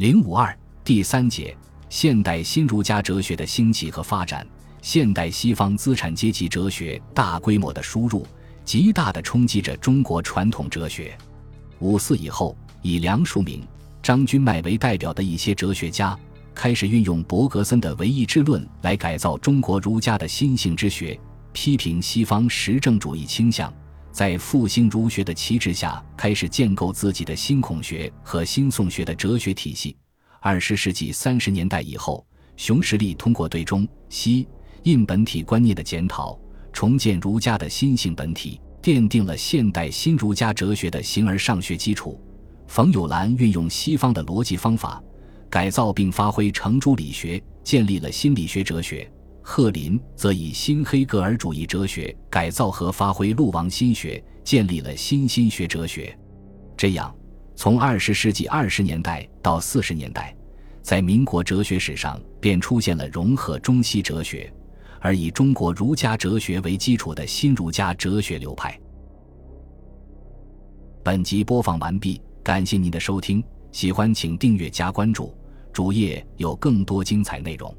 零五二第三节：现代新儒家哲学的兴起和发展。现代西方资产阶级哲学大规模的输入，极大的冲击着中国传统哲学。五四以后，以梁漱溟、张君迈为代表的一些哲学家，开始运用伯格森的唯意志论来改造中国儒家的心性之学，批评西方实证主义倾向，在复兴儒学的旗帜下，开始建构自己的新孔学和新宋学的哲学体系。二十世纪三十年代以后，熊十力通过对中西。印本体观念的检讨，重建儒家的新性本体，奠定了现代新儒家哲学的形而上学基础。冯友兰运用西方的逻辑方法，改造并发挥程朱理学，建立了心理学哲学。贺林则以新黑格尔主义哲学改造和发挥陆王心学，建立了新心学哲学。这样，从二十世纪二十年代到四十年代，在民国哲学史上便出现了融合中西哲学。而以中国儒家哲学为基础的新儒家哲学流派。本集播放完毕，感谢您的收听，喜欢请订阅加关注，主页有更多精彩内容。